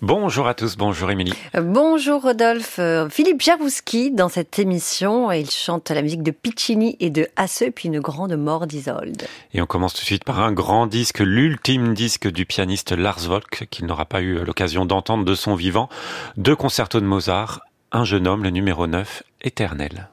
Bonjour à tous, bonjour Émilie. Bonjour Rodolphe. Euh, Philippe Jarouski dans cette émission, il chante la musique de Piccini et de Hasse, puis une grande mort d'Isolde. Et on commence tout de suite par un grand disque, l'ultime disque du pianiste Lars Volk, qu'il n'aura pas eu l'occasion d'entendre de son vivant. Deux concertos de Mozart, Un jeune homme, le numéro 9, éternel.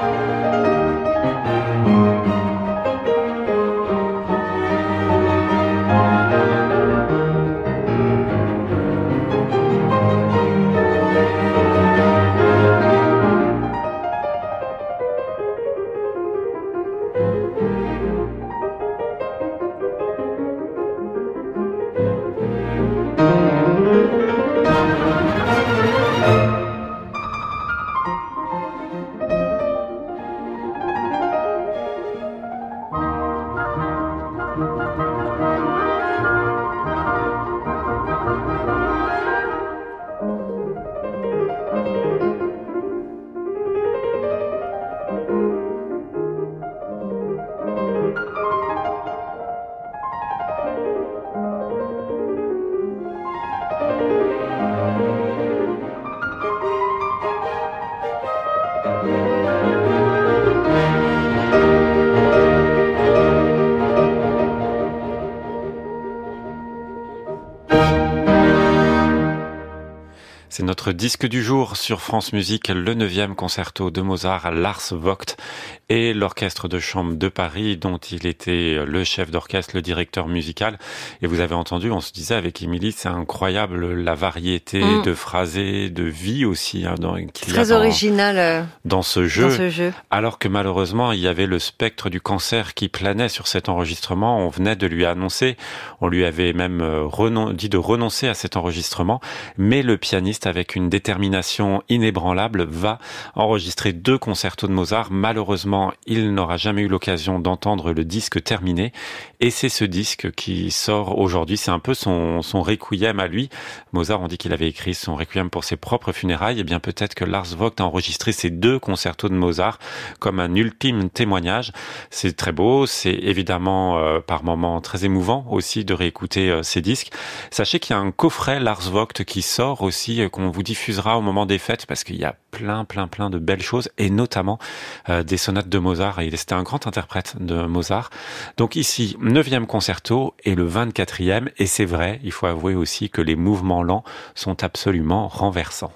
Música C'est notre disque du jour sur France Musique, le neuvième concerto de Mozart, Lars Vogt et l'orchestre de chambre de Paris dont il était le chef d'orchestre, le directeur musical. Et vous avez entendu, on se disait avec Émilie, c'est incroyable la variété mm. de phrasés, de vie aussi hein, dans, Très original euh, dans ce, jeu, ce jeu. Alors que malheureusement, il y avait le spectre du cancer qui planait sur cet enregistrement. On venait de lui annoncer, on lui avait même euh, dit de renoncer à cet enregistrement, mais le pianiste avec une détermination inébranlable, va enregistrer deux concertos de Mozart. Malheureusement, il n'aura jamais eu l'occasion d'entendre le disque terminé. Et c'est ce disque qui sort aujourd'hui. C'est un peu son, son requiem à lui. Mozart, on dit qu'il avait écrit son requiem pour ses propres funérailles. Et eh bien peut-être que Lars Vogt a enregistré ces deux concertos de Mozart comme un ultime témoignage. C'est très beau. C'est évidemment euh, par moments très émouvant aussi de réécouter euh, ces disques. Sachez qu'il y a un coffret Lars Vogt qui sort aussi euh, qu'on vous diffusera au moment des fêtes parce qu'il y a plein, plein, plein de belles choses et notamment euh, des sonates de Mozart. Et c'était un grand interprète de Mozart. Donc ici, 9e concerto et le 24e. Et c'est vrai, il faut avouer aussi que les mouvements lents sont absolument renversants.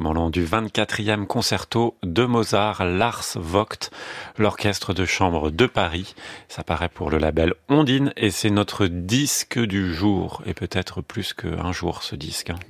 Mouvement du 24e concerto de Mozart, Lars Vogt, l'orchestre de chambre de Paris. Ça paraît pour le label Ondine et c'est notre disque du jour et peut-être plus qu'un jour ce disque.